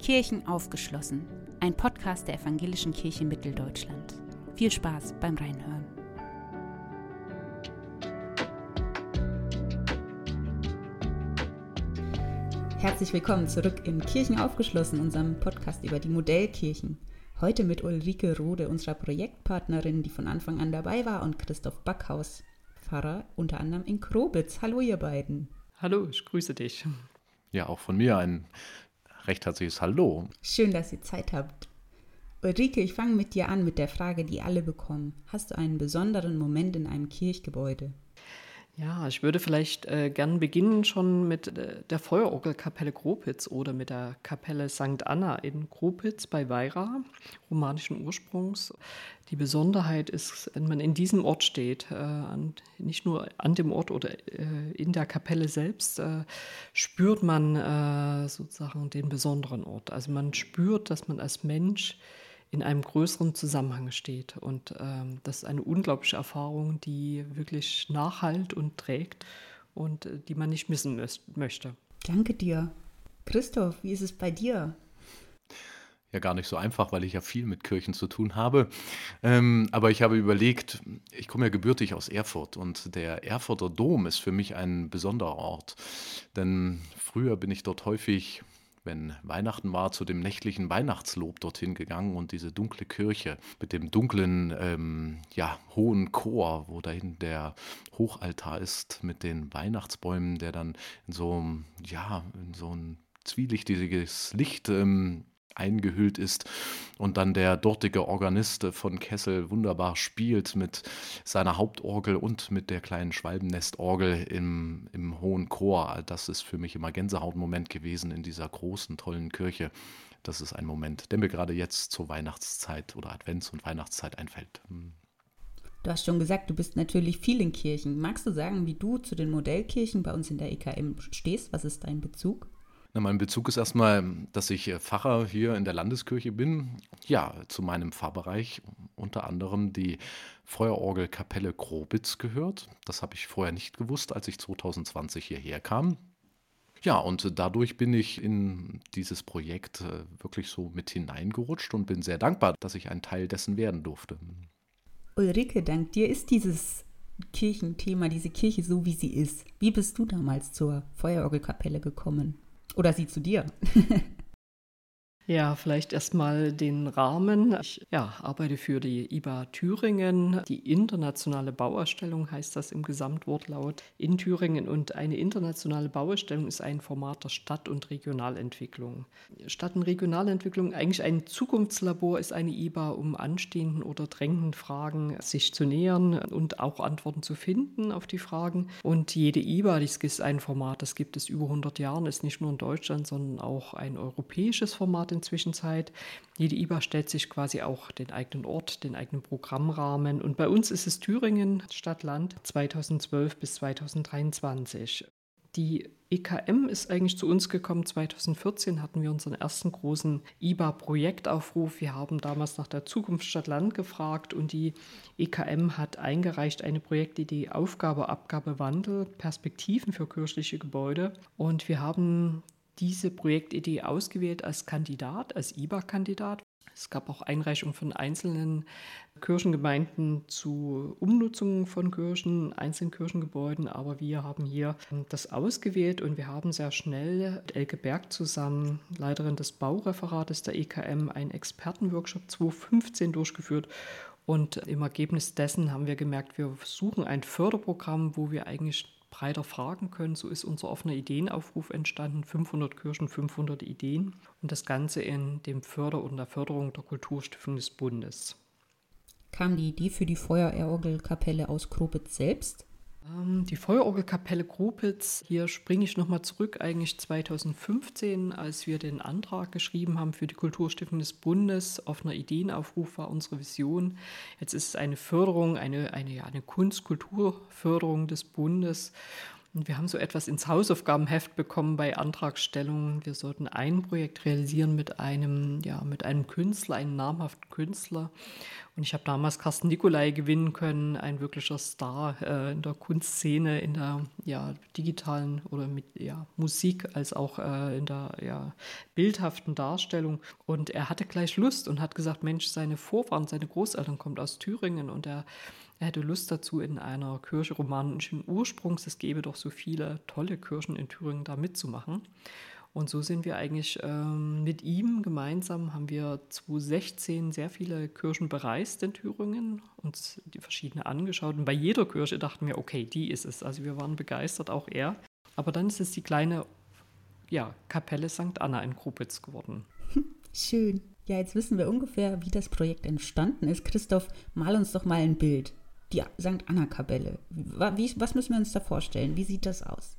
Kirchen aufgeschlossen, ein Podcast der Evangelischen Kirche Mitteldeutschland. Viel Spaß beim Reinhören. Herzlich willkommen zurück in Kirchen aufgeschlossen, unserem Podcast über die Modellkirchen. Heute mit Ulrike Rode, unserer Projektpartnerin, die von Anfang an dabei war, und Christoph Backhaus, Pfarrer unter anderem in Krobitz. Hallo ihr beiden. Hallo, ich grüße dich. Ja, auch von mir ein recht herzliches Hallo. Schön, dass ihr Zeit habt. Ulrike, ich fange mit dir an mit der Frage, die alle bekommen. Hast du einen besonderen Moment in einem Kirchgebäude? Ja, ich würde vielleicht äh, gern beginnen schon mit äh, der Feuerorgelkapelle Gropitz oder mit der Kapelle St. Anna in Gropitz bei Weira, romanischen Ursprungs. Die Besonderheit ist, wenn man in diesem Ort steht, äh, an, nicht nur an dem Ort oder äh, in der Kapelle selbst, äh, spürt man äh, sozusagen den besonderen Ort. Also man spürt, dass man als Mensch in einem größeren Zusammenhang steht. Und ähm, das ist eine unglaubliche Erfahrung, die wirklich nachhalt und trägt und äh, die man nicht missen möchte. Danke dir. Christoph, wie ist es bei dir? Ja, gar nicht so einfach, weil ich ja viel mit Kirchen zu tun habe. Ähm, aber ich habe überlegt, ich komme ja gebürtig aus Erfurt und der Erfurter Dom ist für mich ein besonderer Ort. Denn früher bin ich dort häufig wenn Weihnachten war, zu dem nächtlichen Weihnachtslob dorthin gegangen und diese dunkle Kirche mit dem dunklen, ähm, ja, hohen Chor, wo dahin der Hochaltar ist mit den Weihnachtsbäumen, der dann in so, ja, in so ein zwielichtiges Licht ähm, eingehüllt ist und dann der dortige Organist von Kessel wunderbar spielt mit seiner Hauptorgel und mit der kleinen Schwalbennestorgel im, im hohen Chor. Das ist für mich immer Gänsehautmoment gewesen in dieser großen, tollen Kirche. Das ist ein Moment, der mir gerade jetzt zur Weihnachtszeit oder Advents- und Weihnachtszeit einfällt. Hm. Du hast schon gesagt, du bist natürlich viel in Kirchen. Magst du sagen, wie du zu den Modellkirchen bei uns in der EKM stehst? Was ist dein Bezug? Na, mein Bezug ist erstmal, dass ich äh, Pfarrer hier in der Landeskirche bin. Ja, zu meinem Pfarrbereich unter anderem die Feuerorgelkapelle Grobitz gehört. Das habe ich vorher nicht gewusst, als ich 2020 hierher kam. Ja, und dadurch bin ich in dieses Projekt äh, wirklich so mit hineingerutscht und bin sehr dankbar, dass ich ein Teil dessen werden durfte. Ulrike, dank dir ist dieses Kirchenthema, diese Kirche so, wie sie ist. Wie bist du damals zur Feuerorgelkapelle gekommen? Oder sie zu dir? Ja, vielleicht erstmal den Rahmen. Ich ja, arbeite für die IBA Thüringen. Die internationale Bauausstellung heißt das im Gesamtwortlaut in Thüringen. Und eine internationale Bauausstellung ist ein Format der Stadt- und Regionalentwicklung. Stadt- und Regionalentwicklung, eigentlich ein Zukunftslabor ist eine IBA, um anstehenden oder drängenden Fragen sich zu nähern und auch Antworten zu finden auf die Fragen. Und jede IBA, das ist ein Format, das gibt es über 100 Jahren, ist nicht nur in Deutschland, sondern auch ein europäisches Format inzwischen Zeit. Jede IBA stellt sich quasi auch den eigenen Ort, den eigenen Programmrahmen. Und bei uns ist es Thüringen, Stadt, Land 2012 bis 2023. Die EKM ist eigentlich zu uns gekommen. 2014 hatten wir unseren ersten großen IBA-Projektaufruf. Wir haben damals nach der Zukunft Stadt Land gefragt und die EKM hat eingereicht eine Projektidee Aufgabe, Abgabe, Wandel, Perspektiven für kirchliche Gebäude. Und wir haben diese Projektidee ausgewählt als Kandidat, als IBA-Kandidat. Es gab auch Einreichungen von einzelnen Kirchengemeinden zu Umnutzungen von Kirchen, einzelnen Kirchengebäuden, aber wir haben hier das ausgewählt und wir haben sehr schnell mit Elke Berg zusammen, Leiterin des Baureferates der EKM, einen Expertenworkshop 2015 durchgeführt und im Ergebnis dessen haben wir gemerkt, wir suchen ein Förderprogramm, wo wir eigentlich breiter fragen können. So ist unser offener Ideenaufruf entstanden, 500 Kirchen, 500 Ideen und das Ganze in dem Förder- und der Förderung der Kulturstiftung des Bundes. Kam die Idee für die Feuerorgelkapelle aus Krobitz selbst? Ähm, die Feuerorgelkapelle Grupitz, hier springe ich nochmal zurück, eigentlich 2015, als wir den Antrag geschrieben haben für die Kulturstiftung des Bundes. Offener Ideenaufruf war unsere Vision. Jetzt ist es eine Förderung, eine, eine, eine Kunst-Kulturförderung des Bundes. Und wir haben so etwas ins Hausaufgabenheft bekommen bei Antragstellungen. Wir sollten ein Projekt realisieren mit einem, ja, mit einem Künstler, einem namhaften Künstler. Und ich habe damals Carsten Nicolai gewinnen können, ein wirklicher Star äh, in der Kunstszene, in der ja, digitalen oder mit ja, Musik als auch äh, in der ja, bildhaften Darstellung. Und er hatte gleich Lust und hat gesagt, Mensch, seine Vorfahren, seine Großeltern kommen aus Thüringen und er er hätte Lust dazu, in einer Kirche romanischen Ursprungs, es gäbe doch so viele tolle Kirchen in Thüringen, da mitzumachen. Und so sind wir eigentlich ähm, mit ihm gemeinsam, haben wir 2016 sehr viele Kirchen bereist in Thüringen, uns die verschiedenen angeschaut. Und bei jeder Kirche dachten wir, okay, die ist es. Also wir waren begeistert, auch er. Aber dann ist es die kleine ja, Kapelle St. Anna in Krupitz geworden. Schön. Ja, jetzt wissen wir ungefähr, wie das Projekt entstanden ist. Christoph, mal uns doch mal ein Bild die St. Anna-Kapelle. Was müssen wir uns da vorstellen? Wie sieht das aus?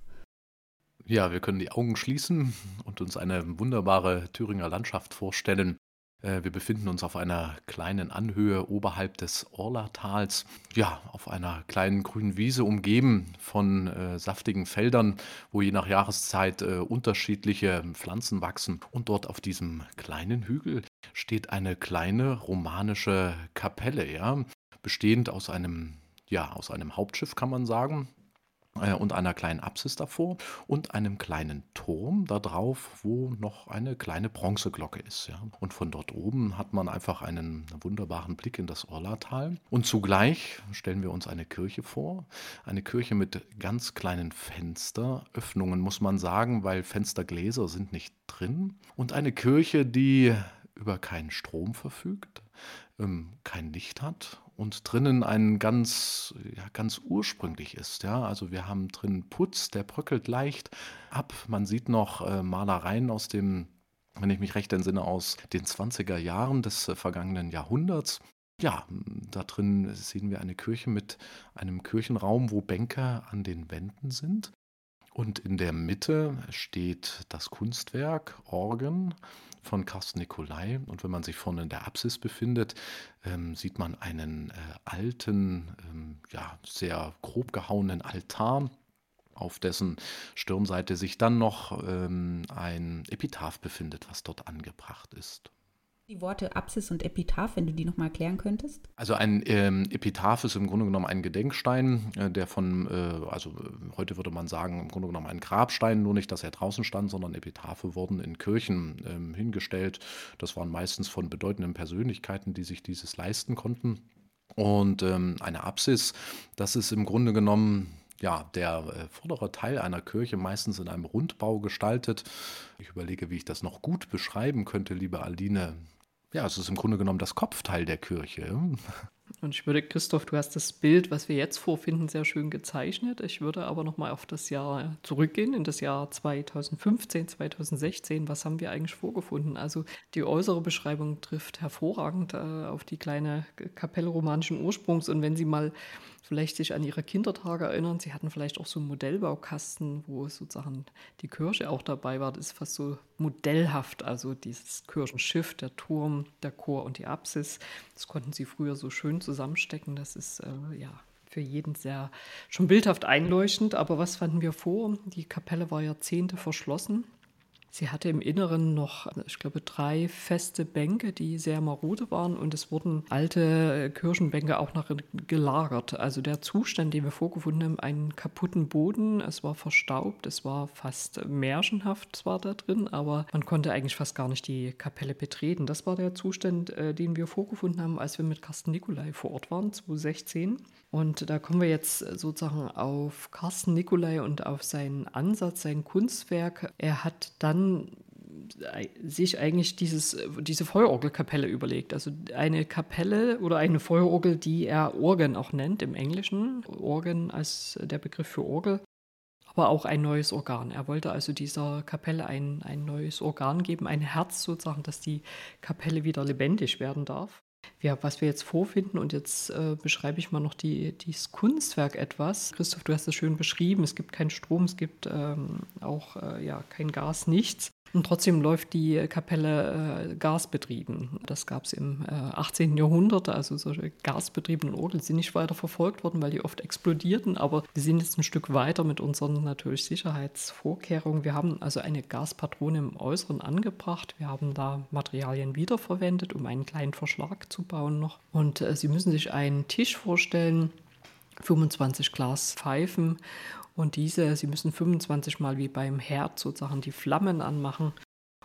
Ja, wir können die Augen schließen und uns eine wunderbare Thüringer Landschaft vorstellen. Äh, wir befinden uns auf einer kleinen Anhöhe oberhalb des Orlatals, ja, auf einer kleinen grünen Wiese, umgeben von äh, saftigen Feldern, wo je nach Jahreszeit äh, unterschiedliche Pflanzen wachsen. Und dort auf diesem kleinen Hügel steht eine kleine romanische Kapelle, ja bestehend aus einem, ja, aus einem Hauptschiff, kann man sagen, äh, und einer kleinen Apsis davor und einem kleinen Turm da drauf, wo noch eine kleine Bronzeglocke ist. Ja. Und von dort oben hat man einfach einen wunderbaren Blick in das Orlatal. Und zugleich stellen wir uns eine Kirche vor, eine Kirche mit ganz kleinen Fensteröffnungen, muss man sagen, weil Fenstergläser sind nicht drin. Und eine Kirche, die über keinen Strom verfügt, ähm, kein Licht hat und drinnen ein ganz, ja, ganz ursprünglich ist. Ja? Also wir haben drin Putz, der bröckelt leicht ab. Man sieht noch äh, Malereien aus dem, wenn ich mich recht entsinne, aus den 20er Jahren des äh, vergangenen Jahrhunderts. Ja, da drin sehen wir eine Kirche mit einem Kirchenraum, wo Bänke an den Wänden sind. Und in der Mitte steht das Kunstwerk, Orgen von Carsten Nicolai. Und wenn man sich vorne in der Apsis befindet, ähm, sieht man einen äh, alten, ähm, ja, sehr grob gehauenen Altar, auf dessen Stirnseite sich dann noch ähm, ein Epitaph befindet, was dort angebracht ist. Die Worte Apsis und Epitaph, wenn du die nochmal erklären könntest? Also ein ähm, Epitaph ist im Grunde genommen ein Gedenkstein, äh, der von, äh, also heute würde man sagen, im Grunde genommen ein Grabstein, nur nicht, dass er draußen stand, sondern Epitaphe wurden in Kirchen ähm, hingestellt. Das waren meistens von bedeutenden Persönlichkeiten, die sich dieses leisten konnten. Und ähm, eine Apsis, das ist im Grunde genommen ja, der äh, vordere Teil einer Kirche meistens in einem Rundbau gestaltet. Ich überlege, wie ich das noch gut beschreiben könnte, liebe Aline. Ja, es ist im Grunde genommen das Kopfteil der Kirche. Und ich würde, Christoph, du hast das Bild, was wir jetzt vorfinden, sehr schön gezeichnet. Ich würde aber nochmal auf das Jahr zurückgehen, in das Jahr 2015, 2016. Was haben wir eigentlich vorgefunden? Also die äußere Beschreibung trifft hervorragend äh, auf die kleine Kapelle romanischen Ursprungs. Und wenn Sie mal vielleicht sich an ihre Kindertage erinnern. Sie hatten vielleicht auch so einen Modellbaukasten, wo sozusagen die Kirche auch dabei war. Das ist fast so modellhaft, also dieses Kirchenschiff, der Turm, der Chor und die Apsis. Das konnten sie früher so schön zusammenstecken. Das ist äh, ja für jeden sehr schon bildhaft einleuchtend. Aber was fanden wir vor? Die Kapelle war Jahrzehnte verschlossen. Sie hatte im Inneren noch, ich glaube, drei feste Bänke, die sehr marode waren und es wurden alte Kirchenbänke auch noch gelagert. Also der Zustand, den wir vorgefunden haben, einen kaputten Boden, es war verstaubt, es war fast märchenhaft zwar da drin, aber man konnte eigentlich fast gar nicht die Kapelle betreten. Das war der Zustand, äh, den wir vorgefunden haben, als wir mit Carsten Nikolai vor Ort waren, 2016. Und da kommen wir jetzt sozusagen auf Carsten Nicolai und auf seinen Ansatz, sein Kunstwerk. Er hat dann sich eigentlich dieses, diese Feuerorgelkapelle überlegt. Also eine Kapelle oder eine Feuerorgel, die er Organ auch nennt im Englischen. Organ als der Begriff für Orgel. Aber auch ein neues Organ. Er wollte also dieser Kapelle ein, ein neues Organ geben, ein Herz sozusagen, dass die Kapelle wieder lebendig werden darf ja, was wir jetzt vorfinden und jetzt äh, beschreibe ich mal noch die, dieses Kunstwerk etwas. Christoph, du hast es schön beschrieben. Es gibt keinen Strom, es gibt ähm, auch äh, ja, kein Gas, nichts. Und trotzdem läuft die Kapelle äh, gasbetrieben. Das gab es im äh, 18. Jahrhundert. Also solche gasbetriebenen Orgeln sind nicht weiter verfolgt worden, weil die oft explodierten. Aber wir sind jetzt ein Stück weiter mit unseren natürlich Sicherheitsvorkehrungen. Wir haben also eine Gaspatrone im Äußeren angebracht. Wir haben da Materialien wiederverwendet, um einen kleinen Verschlag zu bauen noch. Und äh, Sie müssen sich einen Tisch vorstellen, 25 Glas Pfeifen und diese, Sie müssen 25 Mal wie beim Herd sozusagen die Flammen anmachen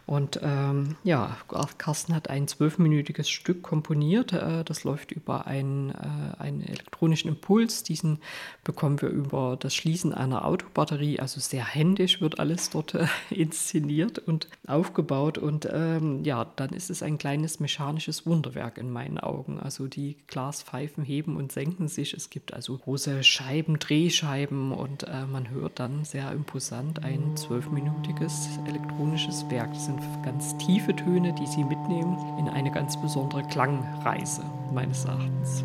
und ähm, ja, Carsten hat ein zwölfminütiges Stück komponiert. Äh, das läuft über einen, äh, einen elektronischen Impuls. Diesen bekommen wir über das Schließen einer Autobatterie. Also sehr händisch wird alles dort äh, inszeniert und aufgebaut. Und ähm, ja, dann ist es ein kleines mechanisches Wunderwerk in meinen Augen. Also die Glaspfeifen heben und senken sich. Es gibt also große Scheiben, Drehscheiben und äh, man hört dann sehr imposant ein zwölfminütiges elektronisches Werk. Das sind ganz tiefe Töne, die Sie mitnehmen in eine ganz besondere Klangreise, meines Erachtens.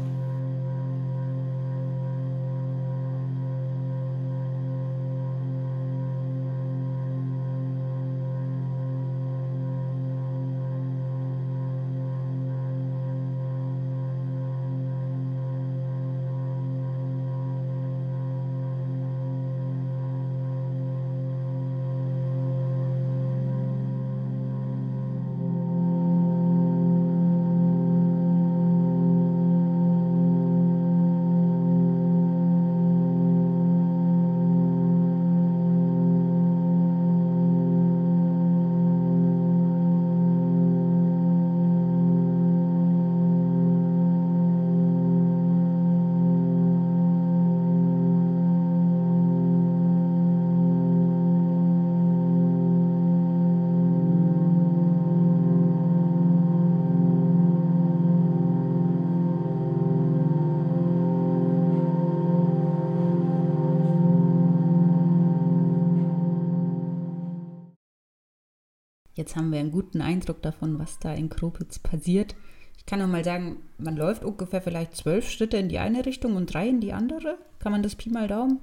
Jetzt haben wir einen guten Eindruck davon, was da in Kropitz passiert. Ich kann nur mal sagen, man läuft ungefähr vielleicht zwölf Schritte in die eine Richtung und drei in die andere. Kann man das Pi mal Daumen?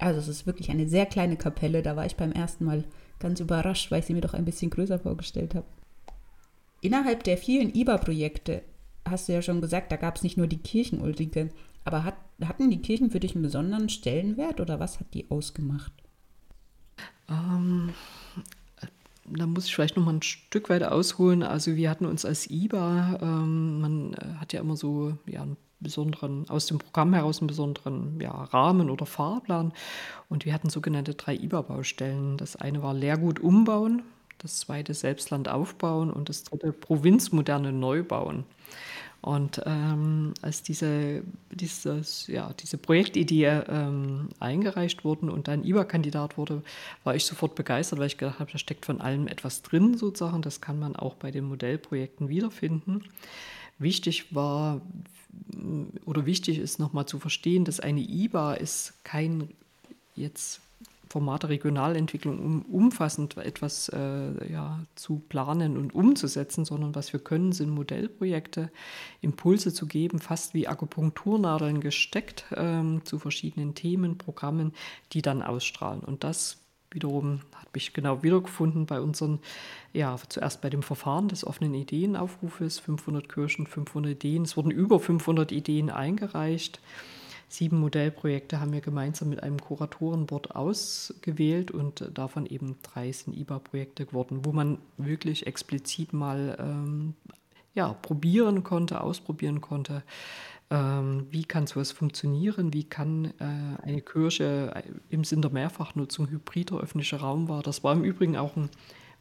Also es ist wirklich eine sehr kleine Kapelle. Da war ich beim ersten Mal ganz überrascht, weil ich sie mir doch ein bisschen größer vorgestellt habe. Innerhalb der vielen IBA-Projekte hast du ja schon gesagt, da gab es nicht nur die Kirchen, Ulrike. Aber hat, hatten die Kirchen für dich einen besonderen Stellenwert oder was hat die ausgemacht? Ähm, da muss ich vielleicht noch mal ein Stück weiter ausholen. Also wir hatten uns als IBA, ähm, man äh, hat ja immer so ja, einen besonderen, aus dem Programm heraus einen besonderen ja, Rahmen oder Fahrplan. Und wir hatten sogenannte drei IBA-Baustellen. Das eine war Lehrgut umbauen, das zweite Selbstland aufbauen und das dritte Provinzmoderne neu bauen. Und ähm, als diese, dieses, ja, diese Projektidee ähm, eingereicht wurde und dann IBA-Kandidat wurde, war ich sofort begeistert, weil ich gedacht habe, da steckt von allem etwas drin sozusagen. Das kann man auch bei den Modellprojekten wiederfinden. Wichtig war oder wichtig ist nochmal zu verstehen, dass eine IBA ist kein jetzt Formate Regionalentwicklung, um umfassend etwas äh, ja, zu planen und umzusetzen, sondern was wir können, sind Modellprojekte, Impulse zu geben, fast wie Akupunkturnadeln gesteckt ähm, zu verschiedenen Themen, Programmen, die dann ausstrahlen. Und das wiederum hat mich genau wiedergefunden bei unseren, ja, zuerst bei dem Verfahren des offenen Ideenaufrufes, 500 Kirchen, 500 Ideen. Es wurden über 500 Ideen eingereicht. Sieben Modellprojekte haben wir gemeinsam mit einem Kuratorenboard ausgewählt und davon eben drei sind IBA-Projekte geworden, wo man wirklich explizit mal ähm, ja, probieren konnte, ausprobieren konnte, ähm, wie kann sowas funktionieren, wie kann äh, eine Kirche im Sinn der Mehrfachnutzung hybrider öffentlicher Raum war. Das war im Übrigen auch ein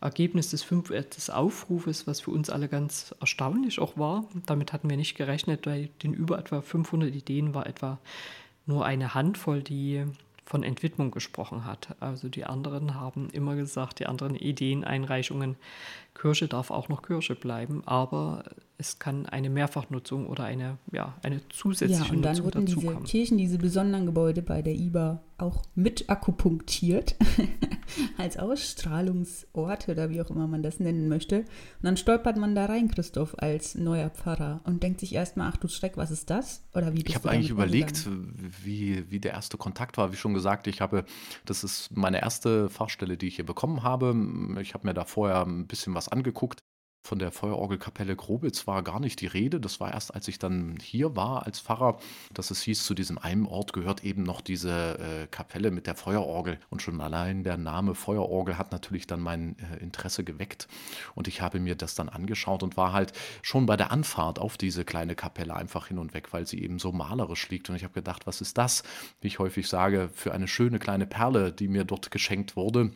Ergebnis des, fünf, äh, des Aufrufes, was für uns alle ganz erstaunlich auch war. Damit hatten wir nicht gerechnet, weil den über etwa 500 Ideen war etwa nur eine Handvoll, die von Entwidmung gesprochen hat. Also die anderen haben immer gesagt, die anderen Ideeneinreichungen Kirche darf auch noch Kirche bleiben, aber es kann eine Mehrfachnutzung oder eine, ja, eine zusätzliche ja, und dann Nutzung wurden diese. Kirchen, diese besonderen Gebäude bei der IBA auch mit akupunktiert als Ausstrahlungsorte oder wie auch immer man das nennen möchte. Und dann stolpert man da rein, Christoph, als neuer Pfarrer und denkt sich erstmal, ach du Schreck, was ist das? Oder wie Ich habe eigentlich überlegt, wie, wie der erste Kontakt war. Wie schon gesagt, ich habe, das ist meine erste Fachstelle, die ich hier bekommen habe. Ich habe mir da vorher ein bisschen was angeguckt. Von der Feuerorgelkapelle Grobitz war gar nicht die Rede. Das war erst, als ich dann hier war als Pfarrer, dass es hieß, zu diesem einen Ort gehört eben noch diese äh, Kapelle mit der Feuerorgel. Und schon allein der Name Feuerorgel hat natürlich dann mein äh, Interesse geweckt. Und ich habe mir das dann angeschaut und war halt schon bei der Anfahrt auf diese kleine Kapelle einfach hin und weg, weil sie eben so malerisch liegt. Und ich habe gedacht, was ist das, wie ich häufig sage, für eine schöne kleine Perle, die mir dort geschenkt wurde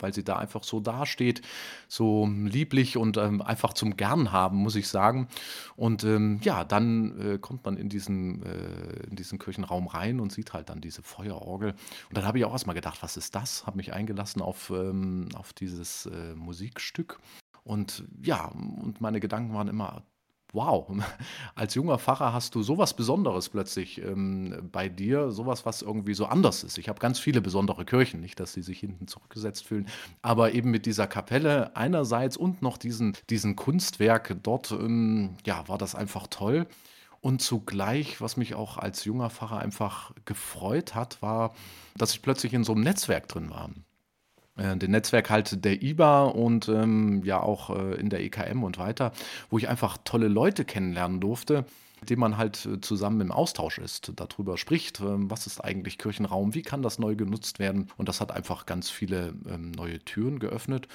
weil sie da einfach so dasteht, so lieblich und ähm, einfach zum Gern haben, muss ich sagen. Und ähm, ja, dann äh, kommt man in diesen, äh, in diesen Kirchenraum rein und sieht halt dann diese Feuerorgel. Und dann habe ich auch erstmal gedacht, was ist das? Habe mich eingelassen auf, ähm, auf dieses äh, Musikstück. Und ja, und meine Gedanken waren immer, wow, als junger Pfarrer hast du sowas Besonderes plötzlich ähm, bei dir, sowas, was irgendwie so anders ist. Ich habe ganz viele besondere Kirchen, nicht, dass sie sich hinten zurückgesetzt fühlen, aber eben mit dieser Kapelle einerseits und noch diesen, diesen Kunstwerk dort, ähm, ja, war das einfach toll. Und zugleich, was mich auch als junger Pfarrer einfach gefreut hat, war, dass ich plötzlich in so einem Netzwerk drin war den Netzwerk halt der IBA und ähm, ja auch äh, in der EKM und weiter, wo ich einfach tolle Leute kennenlernen durfte, mit denen man halt äh, zusammen im Austausch ist, darüber spricht, ähm, was ist eigentlich Kirchenraum, wie kann das neu genutzt werden und das hat einfach ganz viele ähm, neue Türen geöffnet.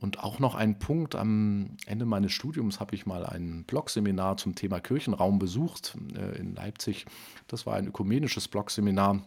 Und auch noch ein Punkt, am Ende meines Studiums habe ich mal ein Blogseminar zum Thema Kirchenraum besucht äh, in Leipzig. Das war ein ökumenisches Blogseminar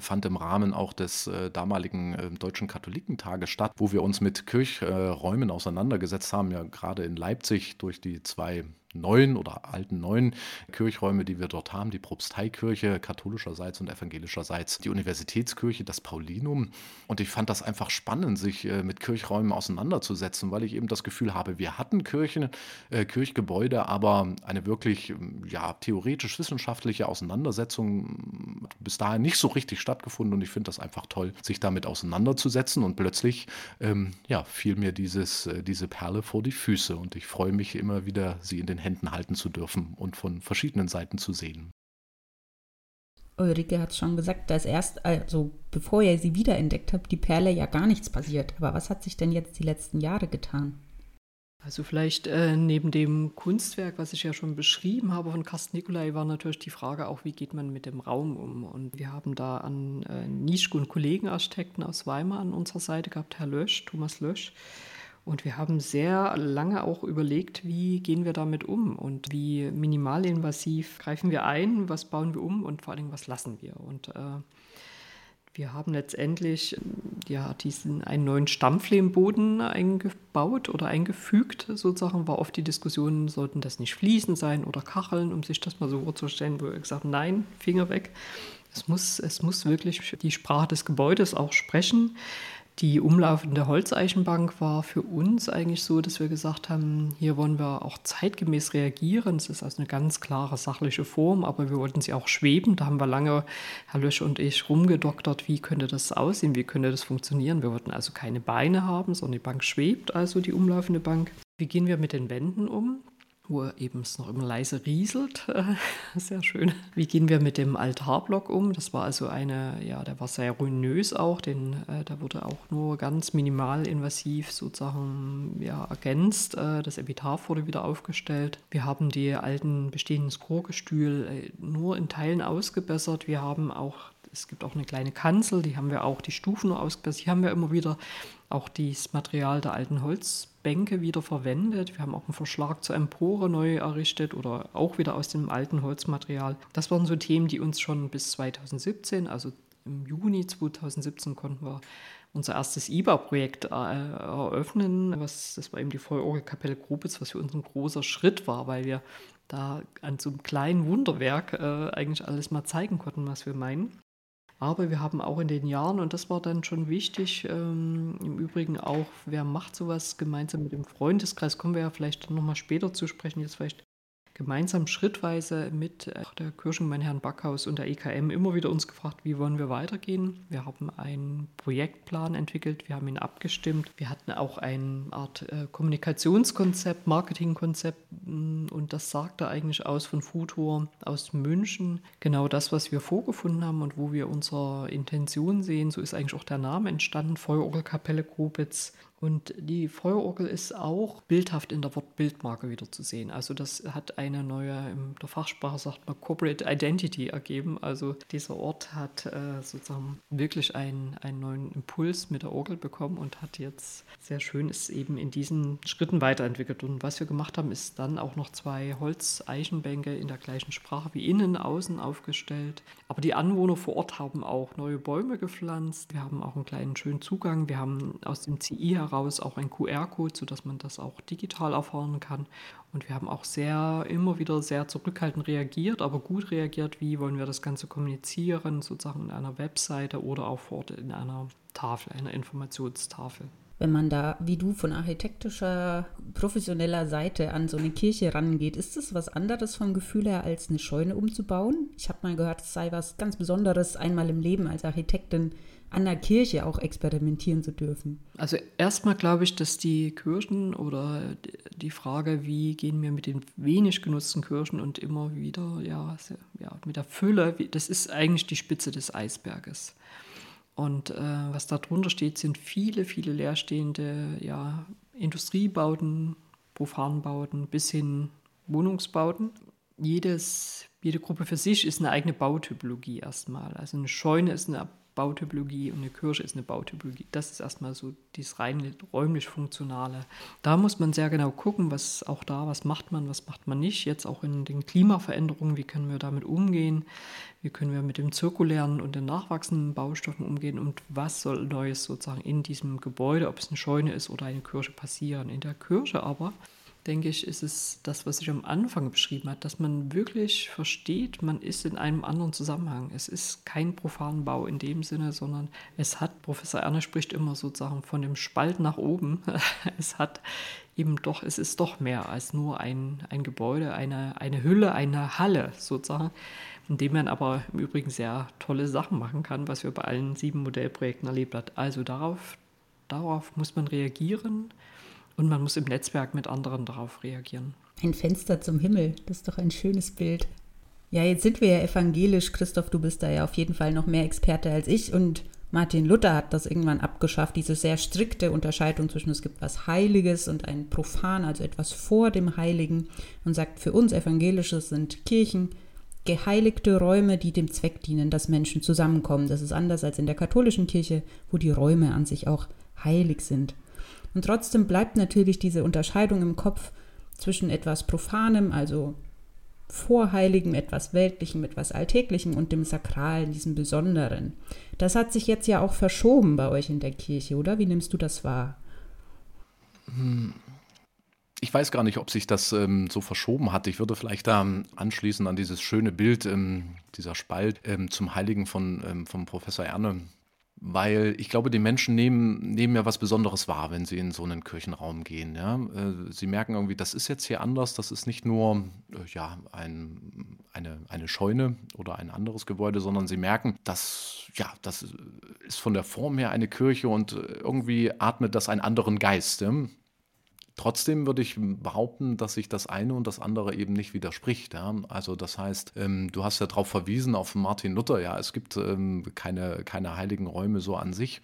fand im Rahmen auch des äh, damaligen äh, Deutschen Katholikentages statt, wo wir uns mit Kirchräumen auseinandergesetzt haben, ja gerade in Leipzig durch die zwei neuen oder alten neuen Kirchräume, die wir dort haben, die Propsteikirche katholischerseits und evangelischerseits, die Universitätskirche, das Paulinum. Und ich fand das einfach spannend, sich äh, mit Kirchräumen auseinanderzusetzen, weil ich eben das Gefühl habe, wir hatten Kirchen, äh, Kirchgebäude, aber eine wirklich ja, theoretisch-wissenschaftliche Auseinandersetzung bis dahin nicht so richtig stattgefunden. Und ich finde das einfach toll, sich damit auseinanderzusetzen. Und plötzlich ähm, ja, fiel mir dieses, äh, diese Perle vor die Füße. Und ich freue mich immer wieder, sie in den Händen halten zu dürfen und von verschiedenen Seiten zu sehen. Ulrike hat es schon gesagt, dass erst, also bevor ihr sie wiederentdeckt habt, die Perle ja gar nichts passiert. Aber was hat sich denn jetzt die letzten Jahre getan? Also vielleicht äh, neben dem Kunstwerk, was ich ja schon beschrieben habe von Carsten Nicolai, war natürlich die Frage auch, wie geht man mit dem Raum um? Und wir haben da an äh, Nischke und Kollegenarchitekten aus Weimar an unserer Seite gehabt, Herr Lösch, Thomas Lösch, und wir haben sehr lange auch überlegt, wie gehen wir damit um und wie minimalinvasiv greifen wir ein, was bauen wir um und vor allem, was lassen wir. Und äh, wir haben letztendlich ja, diesen einen neuen Stammflehmboden eingebaut oder eingefügt. Sozusagen war oft die Diskussion, sollten das nicht Fliesen sein oder Kacheln, um sich das mal so vorzustellen, wo wir gesagt haben, nein, Finger weg. Es muss, es muss wirklich die Sprache des Gebäudes auch sprechen. Die umlaufende Holzeichenbank war für uns eigentlich so, dass wir gesagt haben, hier wollen wir auch zeitgemäß reagieren. Es ist also eine ganz klare sachliche Form, aber wir wollten sie auch schweben. Da haben wir lange, Herr Lösch und ich, rumgedoktert, wie könnte das aussehen, wie könnte das funktionieren. Wir wollten also keine Beine haben, sondern die Bank schwebt, also die umlaufende Bank. Wie gehen wir mit den Wänden um? Wo eben es noch immer leise rieselt. sehr schön. Wie gehen wir mit dem Altarblock um? Das war also eine, ja, der war sehr ruinös auch, denn äh, da wurde auch nur ganz minimal invasiv sozusagen ja, ergänzt. Äh, das Epitaph wurde wieder aufgestellt. Wir haben die alten bestehenden Skorgestühl äh, nur in Teilen ausgebessert. Wir haben auch es gibt auch eine kleine Kanzel, die haben wir auch, die Stufen nur ausgebessert. Hier haben wir immer wieder auch das Material der alten Holzbänke wieder verwendet. Wir haben auch einen Verschlag zur Empore neu errichtet oder auch wieder aus dem alten Holzmaterial. Das waren so Themen, die uns schon bis 2017, also im Juni 2017 konnten wir unser erstes IBA-Projekt äh, eröffnen. Was, das war eben die Feuerorgelkapelle Grubitz, was für uns ein großer Schritt war, weil wir da an so einem kleinen Wunderwerk äh, eigentlich alles mal zeigen konnten, was wir meinen. Aber wir haben auch in den Jahren, und das war dann schon wichtig, ähm, im Übrigen auch, wer macht sowas gemeinsam mit dem Freundeskreis, kommen wir ja vielleicht nochmal später zu sprechen, jetzt vielleicht gemeinsam schrittweise mit äh, der Kirchengemeinde Herrn Backhaus und der EKM immer wieder uns gefragt, wie wollen wir weitergehen. Wir haben einen Projektplan entwickelt, wir haben ihn abgestimmt. Wir hatten auch eine Art äh, Kommunikationskonzept, Marketingkonzept mm, und das sagte eigentlich aus von Futur aus München. Genau das, was wir vorgefunden haben und wo wir unsere Intention sehen, so ist eigentlich auch der Name entstanden, Feuerorgelkapelle Grobitz. Und die Feuerorgel ist auch bildhaft in der Wortbildmarke wieder zu sehen. Also das hat eine neue, in der Fachsprache sagt man Corporate Identity ergeben. Also dieser Ort hat äh, sozusagen wirklich einen, einen neuen Impuls mit der Orgel bekommen und hat jetzt sehr schön ist eben in diesen Schritten weiterentwickelt. Und was wir gemacht haben, ist dann auch noch zwei Holzeichenbänke in der gleichen Sprache wie innen, außen aufgestellt. Aber die Anwohner vor Ort haben auch neue Bäume gepflanzt. Wir haben auch einen kleinen schönen Zugang. Wir haben aus dem CI heraus heraus auch ein QR-Code, sodass man das auch digital erfahren kann. Und wir haben auch sehr, immer wieder sehr zurückhaltend reagiert, aber gut reagiert, wie wollen wir das Ganze kommunizieren, sozusagen in einer Webseite oder auch vor Ort in einer Tafel, einer Informationstafel. Wenn man da, wie du, von architektischer, professioneller Seite an so eine Kirche rangeht, ist das was anderes vom Gefühl her, als eine Scheune umzubauen? Ich habe mal gehört, es sei was ganz Besonderes, einmal im Leben als Architektin an der Kirche auch experimentieren zu dürfen? Also erstmal glaube ich, dass die Kirchen oder die Frage, wie gehen wir mit den wenig genutzten Kirchen und immer wieder ja, ja mit der Fülle, das ist eigentlich die Spitze des Eisberges. Und äh, was darunter steht, sind viele, viele leerstehende ja, Industriebauten, Profanbauten bis hin Wohnungsbauten. Jedes, jede Gruppe für sich ist eine eigene Bautypologie erstmal. Also eine Scheune ist eine Bautypologie und eine Kirche ist eine Bautypologie. Das ist erstmal so dieses rein räumlich funktionale. Da muss man sehr genau gucken, was auch da, was macht man, was macht man nicht. Jetzt auch in den Klimaveränderungen, wie können wir damit umgehen? Wie können wir mit dem zirkulären und den nachwachsenden Baustoffen umgehen? Und was soll Neues sozusagen in diesem Gebäude, ob es eine Scheune ist oder eine Kirche, passieren? In der Kirche aber denke ich, ist es das, was ich am Anfang beschrieben habe, dass man wirklich versteht, man ist in einem anderen Zusammenhang. Es ist kein profaner Bau in dem Sinne, sondern es hat, Professor Erne spricht immer sozusagen von dem Spalt nach oben. es hat eben doch, es ist doch mehr als nur ein, ein Gebäude, eine, eine Hülle, eine Halle sozusagen, in dem man aber im Übrigen sehr tolle Sachen machen kann, was wir bei allen sieben Modellprojekten erlebt haben. Also darauf, darauf muss man reagieren und man muss im Netzwerk mit anderen darauf reagieren. Ein Fenster zum Himmel, das ist doch ein schönes Bild. Ja, jetzt sind wir ja evangelisch. Christoph, du bist da ja auf jeden Fall noch mehr Experte als ich. Und Martin Luther hat das irgendwann abgeschafft, diese sehr strikte Unterscheidung zwischen es gibt was Heiliges und ein Profan, also etwas vor dem Heiligen. Und sagt, für uns Evangelisches sind Kirchen geheiligte Räume, die dem Zweck dienen, dass Menschen zusammenkommen. Das ist anders als in der katholischen Kirche, wo die Räume an sich auch heilig sind. Und trotzdem bleibt natürlich diese Unterscheidung im Kopf zwischen etwas Profanem, also Vorheiligem, etwas Weltlichem, etwas Alltäglichem und dem Sakralen, diesem Besonderen. Das hat sich jetzt ja auch verschoben bei euch in der Kirche, oder? Wie nimmst du das wahr? Hm. Ich weiß gar nicht, ob sich das ähm, so verschoben hat. Ich würde vielleicht da ähm, anschließen an dieses schöne Bild, ähm, dieser Spalt ähm, zum Heiligen von, ähm, vom Professor Erne weil ich glaube, die Menschen nehmen, nehmen ja was Besonderes wahr, wenn sie in so einen Kirchenraum gehen. Ja? Äh, sie merken irgendwie, das ist jetzt hier anders, das ist nicht nur äh, ja, ein, eine, eine Scheune oder ein anderes Gebäude, sondern sie merken, dass ja, das ist von der Form her eine Kirche und irgendwie atmet das einen anderen Geist. Ja? Trotzdem würde ich behaupten, dass sich das eine und das andere eben nicht widerspricht. Ja? Also das heißt, ähm, du hast ja darauf verwiesen, auf Martin Luther, ja, es gibt ähm, keine, keine heiligen Räume so an sich.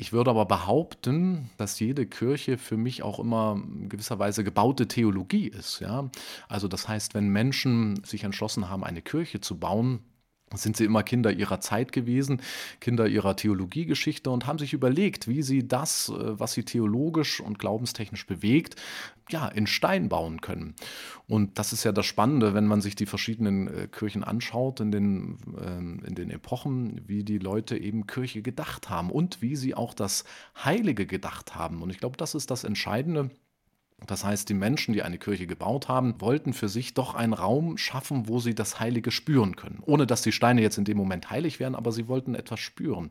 Ich würde aber behaupten, dass jede Kirche für mich auch immer gewisserweise gebaute Theologie ist. Ja? Also das heißt, wenn Menschen sich entschlossen haben, eine Kirche zu bauen, sind sie immer Kinder ihrer Zeit gewesen, Kinder ihrer Theologiegeschichte und haben sich überlegt, wie sie das, äh, was sie theologisch und glaubenstechnisch bewegt, ja, in Stein bauen können. Und das ist ja das Spannende, wenn man sich die verschiedenen äh, Kirchen anschaut in den, ähm, in den Epochen, wie die Leute eben Kirche gedacht haben und wie sie auch das Heilige gedacht haben. Und ich glaube, das ist das Entscheidende Das heißt, die Menschen, die eine Kirche gebaut haben, wollten für sich doch einen Raum schaffen, wo sie das Heilige spüren können. Ohne dass die Steine jetzt in dem Moment heilig wären, aber sie wollten etwas spüren.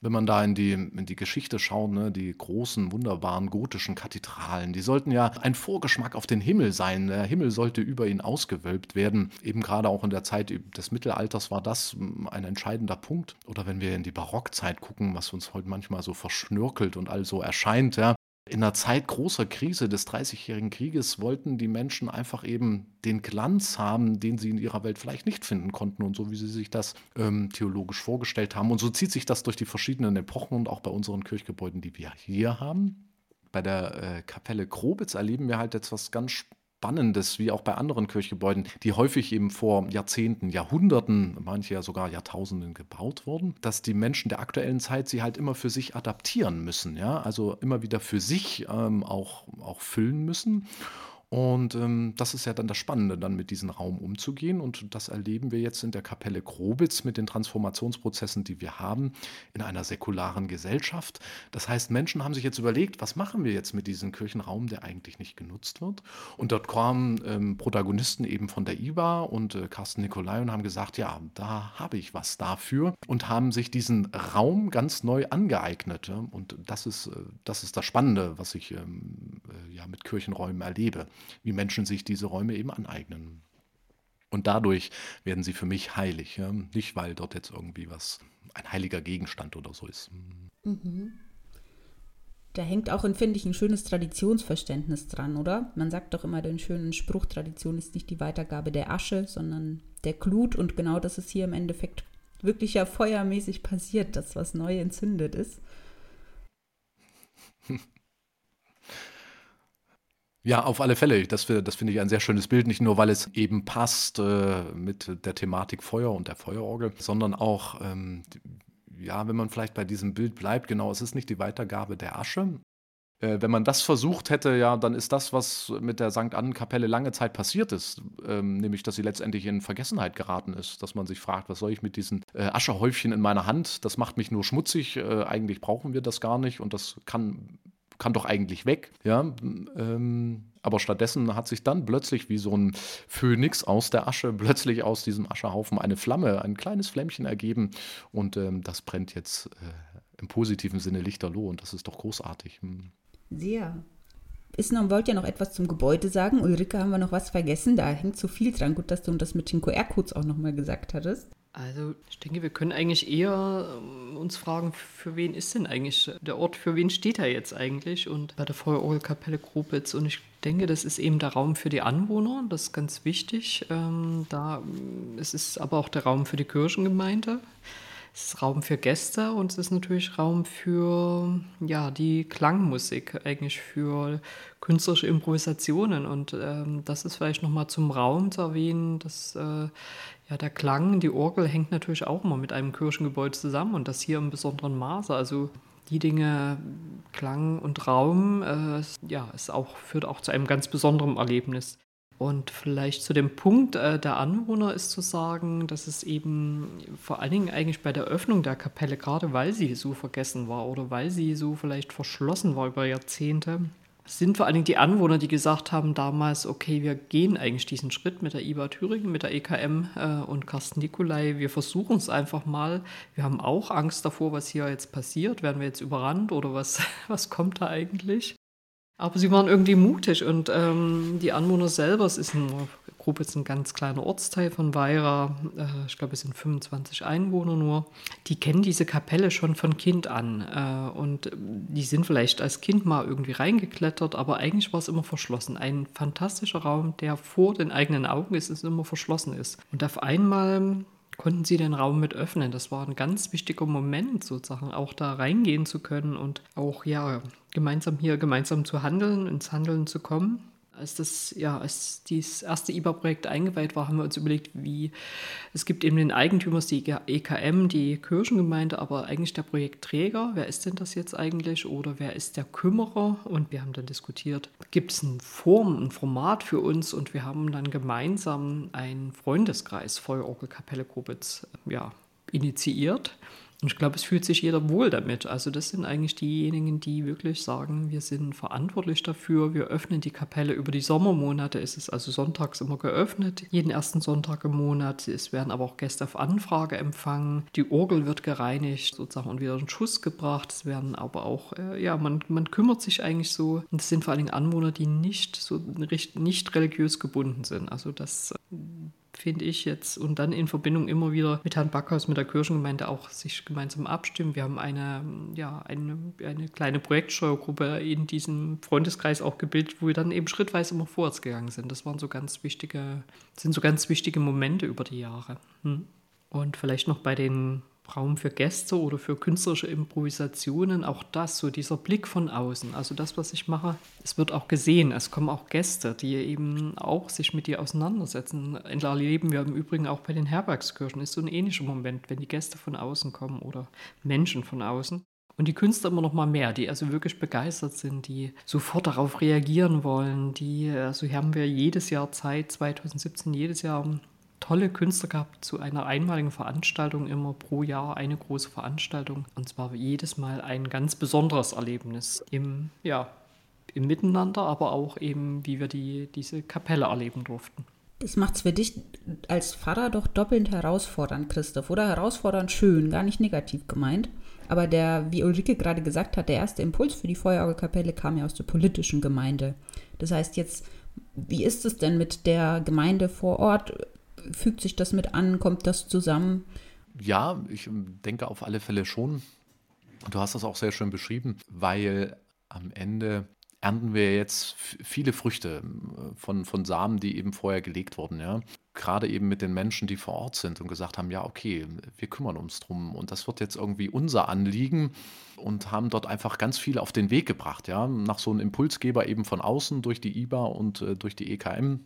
Wenn man da in die, in die Geschichte schaut, ne, die großen, wunderbaren gotischen Kathedralen, die sollten ja ein Vorgeschmack auf den Himmel sein. Der Himmel sollte über ihn ausgewölbt werden. Eben gerade auch in der Zeit des Mittelalters war das hm, ein entscheidender Punkt. Oder wenn wir in die Barockzeit gucken, was uns heute manchmal so verschnörkelt und also erscheint, ja, in einer Zeit großer Krise des Dreißigjährigen Krieges wollten die Menschen einfach eben den Glanz haben, den sie in ihrer Welt vielleicht nicht finden konnten und so wie sie sich das ähm, theologisch vorgestellt haben. Und so zieht sich das durch die verschiedenen Epochen und auch bei unseren Kirchgebäuden, die wir hier haben. Bei der äh, Kapelle Krobitz erleben wir halt etwas ganz Spannendes, wie auch bei anderen Kirchgebäuden, die häufig eben vor Jahrzehnten, Jahrhunderten, manche ja sogar Jahrtausenden gebaut wurden, dass die Menschen der aktuellen Zeit sie halt immer für sich adaptieren müssen, ja, also immer wieder für sich ähm, auch, auch füllen müssen. Und ähm, das ist ja dann das Spannende, dann mit diesem Raum umzugehen. Und das erleben wir jetzt in der Kapelle Grobitz mit den Transformationsprozessen, die wir haben in einer säkularen Gesellschaft. Das heißt, Menschen haben sich jetzt überlegt, was machen wir jetzt mit diesem Kirchenraum, der eigentlich nicht genutzt wird. Und dort kamen ähm, Protagonisten eben von der IBA und äh, Carsten Nikolai und haben gesagt, ja, da habe ich was dafür und haben sich diesen Raum ganz neu angeeignet. Und das ist, äh, das ist das Spannende, was ich ähm, äh, ja mit Kirchenräumen erlebe wie Menschen sich diese Räume eben aneignen. Und dadurch werden sie für mich heilig. Ja? Nicht, weil dort jetzt irgendwie was, ein heiliger Gegenstand oder so ist. Mhm. Da hängt auch, finde ich, ein schönes Traditionsverständnis dran, oder? Man sagt doch immer den schönen Spruch, Tradition ist nicht die Weitergabe der Asche, sondern der Glut. Und genau das ist hier im Endeffekt wirklich ja feuermäßig passiert, dass was neu entzündet ist. Ja, auf alle Fälle. Das, das finde ich ein sehr schönes Bild, nicht nur, weil es eben passt äh, mit der Thematik Feuer und der Feuerorgel, sondern auch, ähm, ja, wenn man vielleicht bei diesem Bild bleibt, genau, es ist nicht die Weitergabe der Asche. Äh, wenn man das versucht hätte, ja, dann ist das, was mit der St. Annenkapelle lange Zeit passiert ist, ähm, nämlich, dass sie letztendlich in Vergessenheit geraten ist, dass man sich fragt, was soll ich mit diesen äh, Aschehäufchen in meiner Hand? Das macht mich nur schmutzig. Äh, eigentlich brauchen wir das gar nicht und das kann kann doch eigentlich weg. Ja, ähm, aber stattdessen hat sich dann plötzlich wie so ein Phönix aus der Asche, plötzlich aus diesem Aschehaufen eine Flamme, ein kleines Flämmchen ergeben. Und ähm, das brennt jetzt äh, im positiven Sinne lichterloh. Und das ist doch großartig. Hm. Sehr. Ist noch, wollt ja noch etwas zum Gebäude sagen. Ulrike, haben wir noch was vergessen? Da hängt so viel dran. Gut, dass du das mit den QR-Codes auch nochmal gesagt hattest. Also ich denke, wir können eigentlich eher ähm, uns fragen, für wen ist denn eigentlich der Ort, für wen steht er jetzt eigentlich? Und bei der Feuerorgelkapelle Grobitz. Und ich denke, das ist eben der Raum für die Anwohner, das ist ganz wichtig. Ähm, da, es ist aber auch der Raum für die Kirchengemeinde. Es ist Raum für Gäste und es ist natürlich Raum für ja, die Klangmusik, eigentlich für künstlerische Improvisationen. Und ähm, das ist vielleicht nochmal zum Raum zu erwähnen, dass äh, ja, der Klang, die Orgel hängt natürlich auch immer mit einem Kirchengebäude zusammen und das hier im besonderen Maße. Also die Dinge Klang und Raum, äh, ja, es auch, führt auch zu einem ganz besonderen Erlebnis. Und vielleicht zu dem Punkt äh, der Anwohner ist zu sagen, dass es eben vor allen Dingen eigentlich bei der Öffnung der Kapelle, gerade weil sie so vergessen war oder weil sie so vielleicht verschlossen war über Jahrzehnte, sind vor allen Dingen die Anwohner, die gesagt haben damals, okay, wir gehen eigentlich diesen Schritt mit der IBA Thüringen, mit der EKM äh, und Carsten Nikolai. Wir versuchen es einfach mal. Wir haben auch Angst davor, was hier jetzt passiert. Werden wir jetzt überrannt oder was, was kommt da eigentlich? Aber sie waren irgendwie mutig und ähm, die Anwohner selber, es ist ein, grob jetzt ein ganz kleiner Ortsteil von Weira, äh, ich glaube es sind 25 Einwohner nur, die kennen diese Kapelle schon von Kind an äh, und die sind vielleicht als Kind mal irgendwie reingeklettert, aber eigentlich war es immer verschlossen. Ein fantastischer Raum, der vor den eigenen Augen ist, ist immer verschlossen ist. Und auf einmal konnten sie den Raum mit öffnen. Das war ein ganz wichtiger Moment, sozusagen auch da reingehen zu können und auch ja gemeinsam hier gemeinsam zu handeln, ins Handeln zu kommen als das, ja, als dieses erste IBA-Projekt eingeweiht war, haben wir uns überlegt, wie es gibt eben den Eigentümer, die EKM, die Kirchengemeinde, aber eigentlich der Projektträger. Wer ist denn das jetzt eigentlich? Oder wer ist der Kümmerer? Und wir haben dann diskutiert, gibt es eine Form, ein Format für uns? Und wir haben dann gemeinsam einen Freundeskreis Feuerorgelkapelle Grubitz ja, initiiert Und ich glaube, es fühlt sich jeder wohl damit. Also das sind eigentlich diejenigen, die wirklich sagen, wir sind verantwortlich dafür, wir öffnen die Kapelle. Über die Sommermonate ist es also sonntags immer geöffnet, jeden ersten Sonntag im Monat. Es werden aber auch Gäste auf Anfrage empfangen. Die Orgel wird gereinigt sozusagen und wieder in Schuss gebracht. Es werden aber auch, äh, ja, man, man kümmert sich eigentlich so. Und es sind vor allen Dingen Anwohner, die nicht so nicht religiös gebunden sind. Also das äh, finde ich jetzt. Und dann in Verbindung immer wieder mit Herrn Backhaus, mit der Kirchengemeinde auch sich gemeinsam abstimmen. Wir haben eine, ja, eine, eine kleine Projektsteuergruppe in diesem Freundeskreis auch gebildet, wo wir dann eben schrittweise immer vorwärts gegangen sind. Das waren so ganz wichtige, sind so ganz wichtige Momente über die Jahre. Hm. Und vielleicht noch bei den Raum für Gäste oder für künstlerische Improvisationen, auch das, so dieser Blick von außen. Also das, was ich mache, es wird auch gesehen. Es kommen auch Gäste, die eben auch sich mit dir auseinandersetzen. Erleben wir im Übrigen auch bei den Herbergskirchen. Ist so ein ähnlicher Moment, wenn die Gäste von außen kommen oder Menschen von außen. Und die Künstler immer noch mal mehr, die also wirklich begeistert sind, die sofort darauf reagieren wollen. Die, also hier haben wir jedes Jahr Zeit, 2017 jedes Jahr tolle Künstler gehabt zu einer einmaligen Veranstaltung, immer pro Jahr eine große Veranstaltung. Und zwar jedes Mal ein ganz besonderes Erlebnis im, ja, im Miteinander, aber auch eben, wie wir die, diese Kapelle erleben durften. Das macht es für dich als Pfarrer doch doppelt herausfordernd, Christoph. Oder herausfordernd schön, gar nicht negativ gemeint. Aber der, wie Ulrike gerade gesagt hat, der erste Impuls für die Feuerorgelkapelle kam ja aus der politischen Gemeinde. Das heißt jetzt, wie ist es denn mit der Gemeinde vor Ort? Fügt sich das mit an? Kommt das zusammen? Ja, ich denke auf alle Fälle schon. Du hast das auch sehr schön beschrieben, weil am Ende ernten wir jetzt viele Früchte äh, von, von Samen, die eben vorher gelegt wurden. Ja? Gerade eben mit den Menschen, die vor Ort sind und gesagt haben, ja, okay, wir kümmern uns drum. Und das wird jetzt irgendwie unser Anliegen und haben dort einfach ganz viel auf den Weg gebracht. Ja? Nach so einem Impulsgeber eben von außen durch die IBA und äh, durch die EKM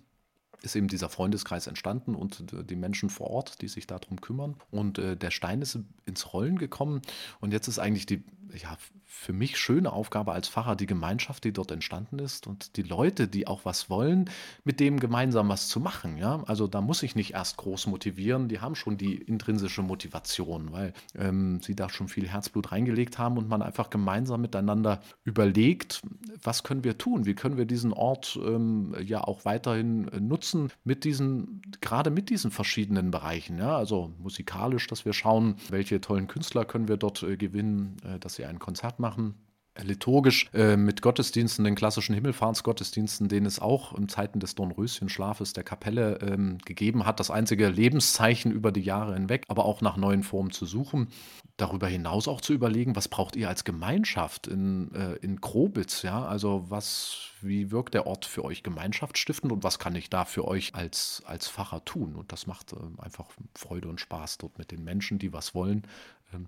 ist eben dieser Freundeskreis entstanden und die Menschen vor Ort, die sich darum kümmern. Und äh, der Stein ist ins Rollen gekommen. Und jetzt ist eigentlich die ja, für mich schöne Aufgabe als Pfarrer, die Gemeinschaft, die dort entstanden ist und die Leute, die auch was wollen, mit dem gemeinsam was zu machen. Ja? Also da muss ich nicht erst groß motivieren, die haben schon die intrinsische Motivation, weil ähm, sie da schon viel Herzblut reingelegt haben und man einfach gemeinsam miteinander überlegt, was können wir tun, wie können wir diesen Ort ähm, ja auch weiterhin nutzen mit diesen, gerade mit diesen verschiedenen Bereichen. Ja? Also musikalisch, dass wir schauen, welche tollen Künstler können wir dort äh, gewinnen, äh, dass sie ein Konzert machen liturgisch äh, mit Gottesdiensten, den klassischen Himmelfahrtsgottesdiensten, den es auch in Zeiten des Dornröschenschlafes der Kapelle ähm, gegeben hat, das einzige Lebenszeichen über die Jahre hinweg, aber auch nach neuen Formen zu suchen. Darüber hinaus auch zu überlegen, was braucht ihr als Gemeinschaft in, äh, in Krobitz, ja? Also was, wie wirkt der Ort für euch gemeinschaftsstiftend und was kann ich da für euch als, als Pfarrer tun? Und das macht äh, einfach Freude und Spaß, dort mit den Menschen, die was wollen,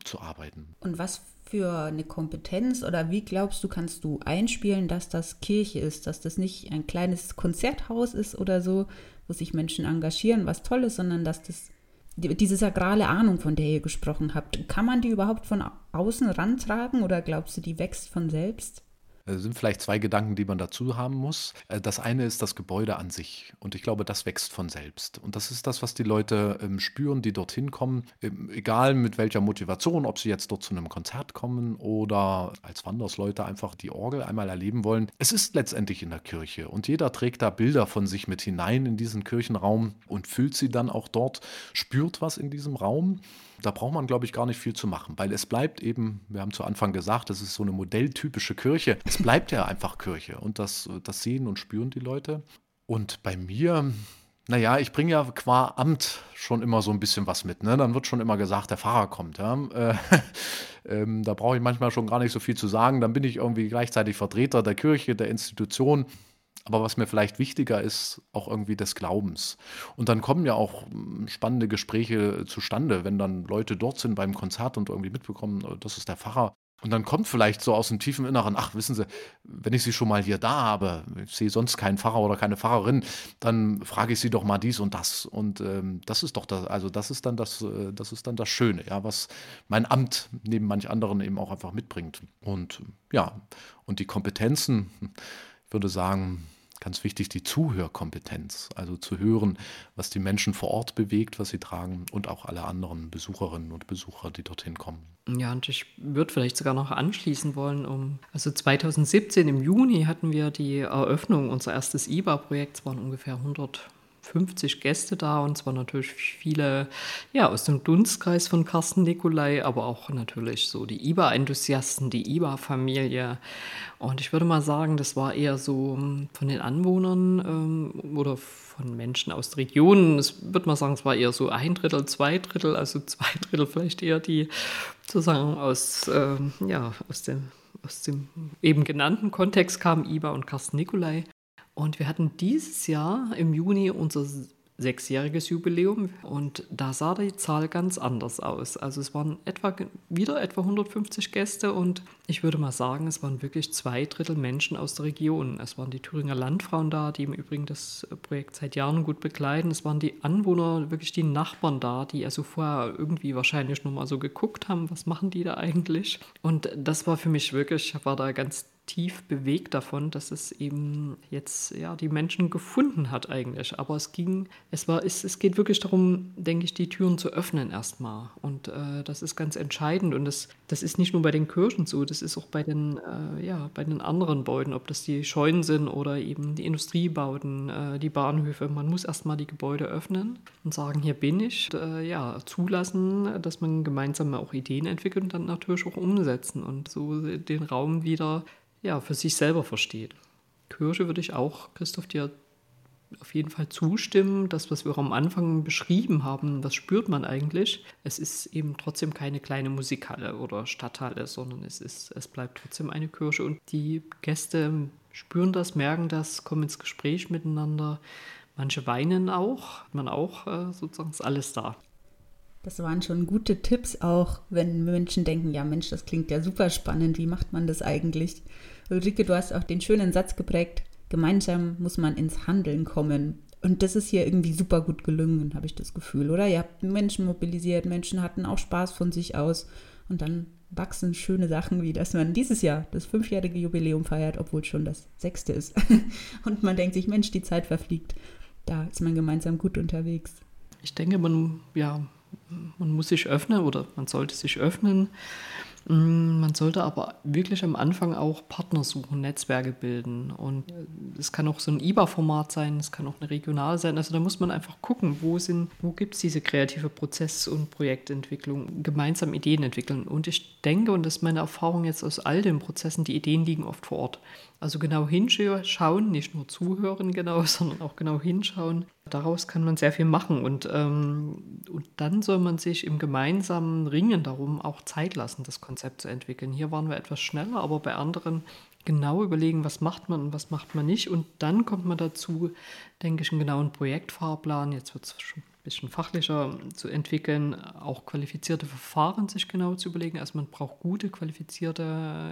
zu arbeiten. Und was für eine Kompetenz oder wie glaubst du, kannst du einspielen, dass das Kirche ist, dass das nicht ein kleines Konzerthaus ist oder so, wo sich Menschen engagieren, was toll ist, sondern dass das diese sakrale Ahnung, von der ihr gesprochen habt, kann man die überhaupt von außen rantragen oder glaubst du, die wächst von selbst? Es sind vielleicht zwei Gedanken, die man dazu haben muss. Äh, das eine ist das Gebäude an sich. Und ich glaube, das wächst von selbst. Und das ist das, was die Leute ähm, spüren, die dorthin kommen. Ähm, egal mit welcher Motivation, ob sie jetzt dort zu einem Konzert kommen oder als Wandersleute einfach die Orgel einmal erleben wollen. Es ist letztendlich in der Kirche. Und jeder trägt da Bilder von sich mit hinein in diesen Kirchenraum und fühlt sie dann auch dort, spürt was in diesem Raum. Da braucht man, glaube ich, gar nicht viel zu machen, weil es bleibt eben, wir haben zu Anfang gesagt, das ist so eine modelltypische Kirche. Es bleibt ja einfach Kirche und das, das sehen und spüren die Leute. Und bei mir, naja, ich bringe ja qua Amt schon immer so ein bisschen was mit. Ne? Dann wird schon immer gesagt, der Pfarrer kommt. Ja? Äh, ähm, da brauche ich manchmal schon gar nicht so viel zu sagen. Dann bin ich irgendwie gleichzeitig Vertreter der Kirche, der Institution aber was mir vielleicht wichtiger ist, auch irgendwie des Glaubens. Und dann kommen ja auch hm, spannende Gespräche zustande, wenn dann Leute dort sind beim Konzert und irgendwie mitbekommen, äh, das ist der Pfarrer. Und dann kommt vielleicht so aus dem tiefen Inneren, ach, wissen Sie, wenn ich Sie schon mal hier da habe, ich sehe sonst keinen Pfarrer oder keine Pfarrerin, dann frage ich Sie doch mal dies und das. Und ähm, das ist doch das, also das ist dann das, äh, das ist dann das Schöne, ja, was mein Amt neben manch anderen eben auch einfach mitbringt. Und ja, und die Kompetenzen, ich würde sagen, ganz wichtig die Zuhörkompetenz, also zu hören, was die Menschen vor Ort bewegt, was sie tragen und auch alle anderen Besucherinnen und Besucher, die dorthin kommen. Ja, und ich würde vielleicht sogar noch anschließen wollen, um also 2017 im Juni hatten wir die Eröffnung unser erstes IBA-Projekt, es waren ungefähr 100 50 Gäste da und zwar natürlich viele ja, aus dem Dunstkreis von Carsten Nikolai, aber auch natürlich so die IBA-Enthusiasten, die IBA-Familie. Und ich würde mal sagen, das war eher so hm, von den Anwohnern ähm, oder von Menschen aus der Region. Ich würde mal sagen, es war eher so ein Drittel, zwei Drittel, also zwei Drittel vielleicht eher die sozusagen aus, ähm, ja, aus dem aus dem eben genannten Kontext kamen IBA und Carsten Nikolai. Und wir hatten dieses Jahr im Juni unser sechsjähriges Jubiläum und da sah die Zahl ganz anders aus. Also es waren etwa wieder etwa 150 Gäste und ich würde mal sagen, es waren wirklich zwei Drittel Menschen aus der Region. Es waren die Thüringer Landfrauen da, die im Übrigen das Projekt seit Jahren gut begleiten. Es waren die Anwohner, wirklich die Nachbarn da, die also vorher irgendwie wahrscheinlich nur mal so geguckt haben, was machen die da eigentlich. Und das war für mich wirklich, ich war da ganz tief bewegt davon, dass es eben jetzt ja die Menschen gefunden hat eigentlich. Aber es ging, es war, es, es geht wirklich darum, denke ich, die Türen zu öffnen erstmal. Und äh, das ist ganz entscheidend. Und das, das ist nicht nur bei den Kirchen so, das ist auch bei den, äh, ja, bei den anderen Gebäuden, ob das die Scheunen sind oder eben die Industriebauten, äh, die Bahnhöfe. Man muss erstmal die Gebäude öffnen und sagen, hier bin ich. Und, äh, ja, zulassen, dass man gemeinsam auch Ideen entwickelt und dann natürlich auch umsetzen und so den Raum wieder ja, für sich selber versteht. Kirche würde ich auch, Christoph, dir auf jeden Fall zustimmen. Das, was wir am Anfang beschrieben haben, das spürt man eigentlich. Es ist eben trotzdem keine kleine Musikhalle oder Stadthalle, sondern es, ist, es bleibt trotzdem eine Kirche. Und die Gäste spüren das, merken das, kommen ins Gespräch miteinander. Manche weinen auch, man auch äh, sozusagen ist alles da. Das waren schon gute Tipps, auch wenn Menschen denken, ja Mensch, das klingt ja super spannend, wie macht man das eigentlich? Ulrike, du hast auch den schönen Satz geprägt, gemeinsam muss man ins Handeln kommen. Und das ist hier irgendwie super gut gelungen, habe ich das Gefühl, oder? Ihr habt Menschen mobilisiert, Menschen hatten auch Spaß von sich aus und dann wachsen schöne Sachen, wie dass man dieses Jahr das fünfjährige Jubiläum feiert, obwohl schon das sechste ist. und man denkt sich, Mensch, die Zeit verfliegt. Da ist man gemeinsam gut unterwegs. Ich denke, man, ja, man muss sich öffnen oder man sollte sich öffnen man sollte aber wirklich am Anfang auch Partner suchen, Netzwerke bilden. Und es kann auch so ein IBA-Format sein, es kann auch eine regional sein. Also da muss man einfach gucken, wo, wo gibt es diese kreative Prozess- und Projektentwicklung, gemeinsam Ideen entwickeln. Und ich denke, und das ist meine Erfahrung jetzt aus all den Prozessen, die Ideen liegen oft vor Ort. Also genau hinschauen, nicht nur zuhören genau, sondern auch genau hinschauen. Daraus kann man sehr viel machen und, ähm, und dann soll man sich im gemeinsamen Ringen darum auch Zeit lassen, das Konzept zu entwickeln. Hier waren wir etwas schneller, aber bei anderen genau überlegen, was macht man und was macht man nicht. Und dann kommt man dazu, denke ich, einen genauen Projektfahrplan. Jetzt wird es schon bisschen fachlicher zu entwickeln, auch qualifizierte Verfahren sich genau zu überlegen. Also man braucht gute, qualifizierte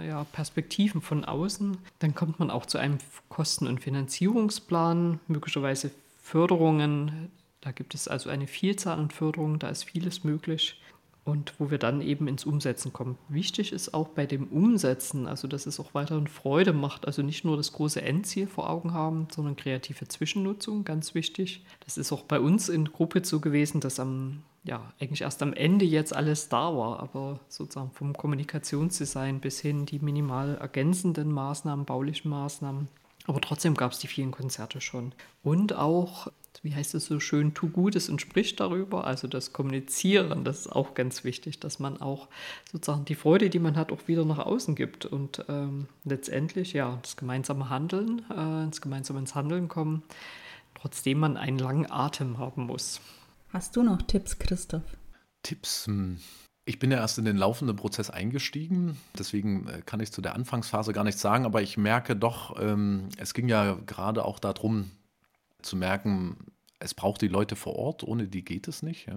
ja, Perspektiven von außen. Dann kommt man auch zu einem Kosten- und Finanzierungsplan, möglicherweise Förderungen. Da gibt es also eine Vielzahl an Förderungen, da ist vieles möglich und wo wir dann eben ins Umsetzen kommen. Wichtig ist auch bei dem Umsetzen, also dass es auch weiterhin Freude macht, also nicht nur das große Endziel vor Augen haben, sondern kreative Zwischennutzung, ganz wichtig. Das ist auch bei uns in Gruppe so gewesen, dass am, ja, eigentlich erst am Ende jetzt alles da war, aber sozusagen vom Kommunikationsdesign bis hin die minimal ergänzenden Maßnahmen, baulichen Maßnahmen. Aber trotzdem gab es die vielen Konzerte schon. Und auch wie heißt es so schön, tu Gutes und sprich darüber. Also das Kommunizieren, das ist auch ganz wichtig, dass man auch sozusagen die Freude, die man hat, auch wieder nach außen gibt. Und ähm, letztendlich, ja, das gemeinsame Handeln, äh, ins gemeinsame ins Handeln kommen, trotzdem man einen langen Atem haben muss. Hast du noch Tipps, Christoph? Tipps? Hm. Ich bin ja erst in den laufenden Prozess eingestiegen, deswegen äh, kann ich zu der Anfangsphase gar nichts sagen, aber ich merke doch, ähm, es ging ja gerade auch darum, zu merken, es braucht die Leute vor Ort, ohne die geht es nicht.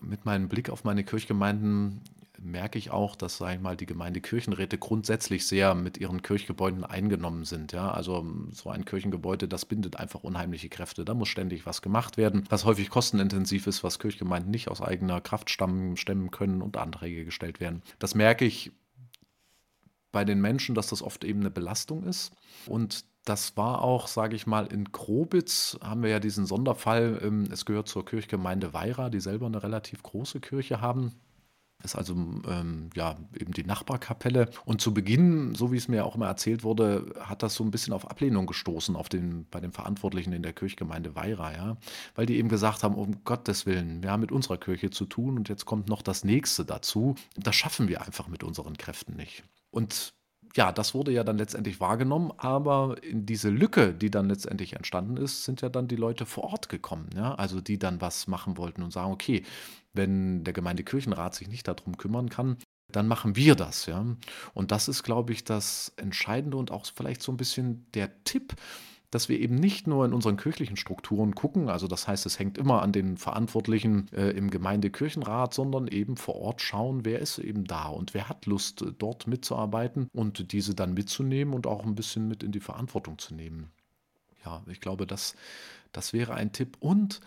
Mit meinem Blick auf meine Kirchgemeinden merke ich auch, dass, sage ich mal, die Gemeindekirchenräte grundsätzlich sehr mit ihren Kirchgebäuden eingenommen sind. Ja. Also so ein Kirchengebäude, das bindet einfach unheimliche Kräfte. Da muss ständig was gemacht werden, was häufig kostenintensiv ist, was Kirchgemeinden nicht aus eigener Kraft stammen, stemmen können und Anträge gestellt werden. Das merke ich bei den Menschen, dass das oft eben eine Belastung ist. Und das war auch, sage ich mal, in Grobitz haben wir ja diesen Sonderfall. Ähm, es gehört zur Kirchgemeinde Weira, die selber eine relativ große Kirche haben. Das ist also ähm, ja eben die Nachbarkapelle. Und zu Beginn, so wie es mir auch immer erzählt wurde, hat das so ein bisschen auf Ablehnung gestoßen auf den, bei den Verantwortlichen in der Kirchgemeinde Weira, ja. Weil die eben gesagt haben, um Gottes Willen, wir haben mit unserer Kirche zu tun und jetzt kommt noch das nächste dazu. Das schaffen wir einfach mit unseren Kräften nicht. Und ja, das wurde ja dann letztendlich wahrgenommen, aber in diese Lücke, die dann letztendlich entstanden ist, sind ja dann die Leute vor Ort gekommen, ja, also die dann was machen wollten und sagen, okay, wenn der Gemeindekirchenrat sich nicht darum kümmern kann, dann machen wir das, ja. Und das ist, glaube ich, das Entscheidende und auch vielleicht so ein bisschen der Tipp, dass wir eben nicht nur in unseren kirchlichen Strukturen gucken, also das heißt, es hängt immer an den Verantwortlichen äh, im Gemeindekirchenrat, sondern eben vor Ort schauen, wer ist eben da und wer hat Lust, dort mitzuarbeiten und diese dann mitzunehmen und auch ein bisschen mit in die Verantwortung zu nehmen. Ja, ich glaube, das, das wäre ein Tipp. Und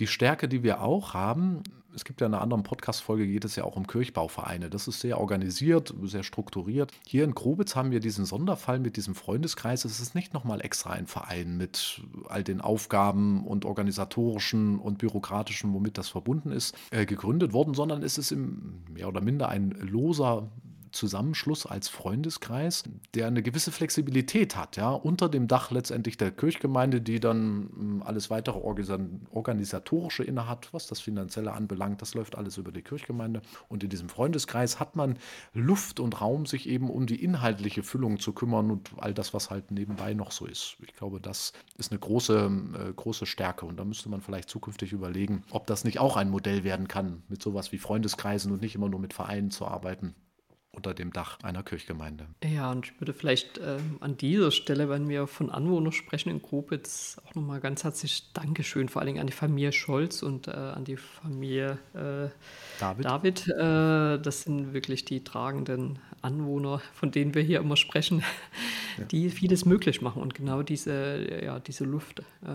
die Stärke, die wir auch haben, es gibt ja in einer anderen Podcast-Folge, geht es ja auch um Kirchbauvereine. Das ist sehr organisiert, sehr strukturiert. Hier in Grobitz haben wir diesen Sonderfall mit diesem Freundeskreis. Es ist nicht nochmal extra ein Verein mit all den Aufgaben und organisatorischen und bürokratischen, womit das verbunden ist, äh, gegründet worden, sondern es ist im mehr oder minder ein loser Zusammenschluss als Freundeskreis, der eine gewisse Flexibilität hat, ja, unter dem Dach letztendlich der Kirchgemeinde, die dann hm, alles weitere organisatorische innehat, was das Finanzielle anbelangt, das läuft alles über die Kirchgemeinde. Und in diesem Freundeskreis hat man Luft und Raum, sich eben um die inhaltliche Füllung zu kümmern und all das, was halt nebenbei noch so ist. Ich glaube, das ist eine große, äh, große Stärke und da müsste man vielleicht zukünftig überlegen, ob das nicht auch ein Modell werden kann, mit sowas wie Freundeskreisen und nicht immer nur mit Vereinen zu arbeiten unter dem Dach einer Kirchgemeinde. Ja, und ich würde vielleicht äh, an dieser Stelle, wenn wir von Anwohnern sprechen in Grobitz, auch nochmal ganz herzlich Dankeschön, vor allen Dingen an die Familie Scholz und äh, an die Familie äh, David. David äh, das sind wirklich die tragenden Anwohner, von denen wir hier immer sprechen, ja. die vieles möglich machen und genau diese, ja, diese Luft, äh,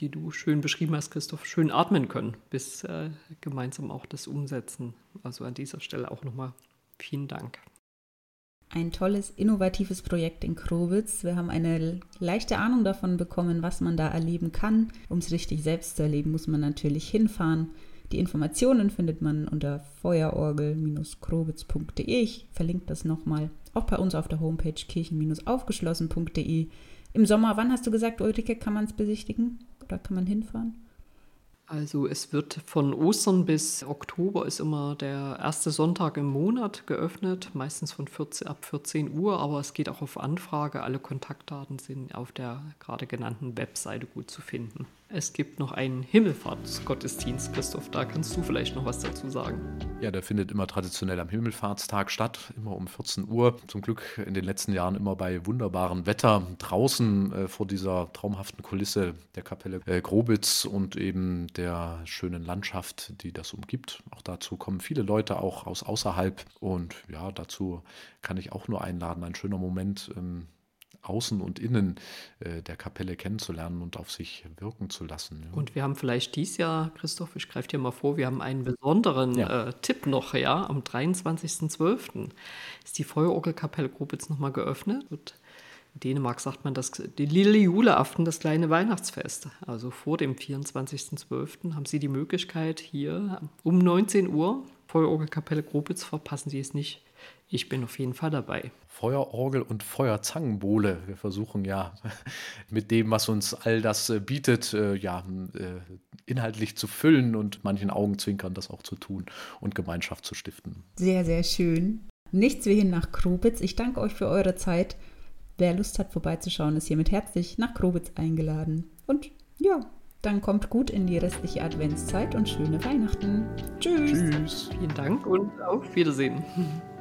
die du schön beschrieben hast, Christoph, schön atmen können, bis äh, gemeinsam auch das umsetzen. Also an dieser Stelle auch nochmal Vielen Dank. Ein tolles, innovatives Projekt in Krowitz. Wir haben eine leichte Ahnung davon bekommen, was man da erleben kann. Um es richtig selbst zu erleben, muss man natürlich hinfahren. Die Informationen findet man unter feuerorgel-krowitz.de. Ich verlinke das nochmal. Auch bei uns auf der Homepage kirchen-aufgeschlossen.de. Im Sommer, wann hast du gesagt, Ulrike, kann man es besichtigen? Oder kann man hinfahren? Also es wird von Ostern bis Oktober ist immer der erste Sonntag im Monat geöffnet, meistens von 14, ab 14 Uhr, aber es geht auch auf Anfrage. Alle Kontaktdaten sind auf der gerade genannten Webseite gut zu finden. Es gibt noch einen Himmelfahrtsgottesdienst, Christoph. Da kannst du vielleicht noch was dazu sagen. Ja, der findet immer traditionell am Himmelfahrtstag statt, immer um 14 Uhr. Zum Glück in den letzten Jahren immer bei wunderbarem Wetter draußen äh, vor dieser traumhaften Kulisse der Kapelle äh, Grobitz und eben der schönen Landschaft, die das umgibt. Auch dazu kommen viele Leute auch aus außerhalb und ja, dazu kann ich auch nur einladen. Ein schöner Moment. Ähm, Außen und Innen äh, der Kapelle kennenzulernen und auf sich wirken zu lassen. Ja. Und wir haben vielleicht dieses Jahr, Christoph, ich greife dir mal vor, wir haben einen besonderen ja. äh, Tipp noch, ja, am 23.12. ist die Feuerorgelkapelle Grobitz nochmal geöffnet. Und in Dänemark sagt man das, die Lille Juleaften, das kleine Weihnachtsfest. Also vor dem 24.12. haben Sie die Möglichkeit, hier um 19 Uhr Feuerorgelkapelle Grobitz, verpassen Sie es nicht, ich bin auf jeden Fall dabei. Feuerorgel und Feuerzangenbowle. Wir versuchen ja mit dem, was uns all das äh, bietet, äh, ja, äh, inhaltlich zu füllen und manchen Augenzwinkern das auch zu tun und Gemeinschaft zu stiften. Sehr, sehr schön. Nichts wie hin nach Krobitz. Ich danke euch für eure Zeit. Wer Lust hat, vorbeizuschauen, ist hiermit herzlich nach Krobitz eingeladen. Und ja, dann kommt gut in die restliche Adventszeit und schöne Weihnachten. Tschüss. Tschüss. Vielen Dank und auf Wiedersehen.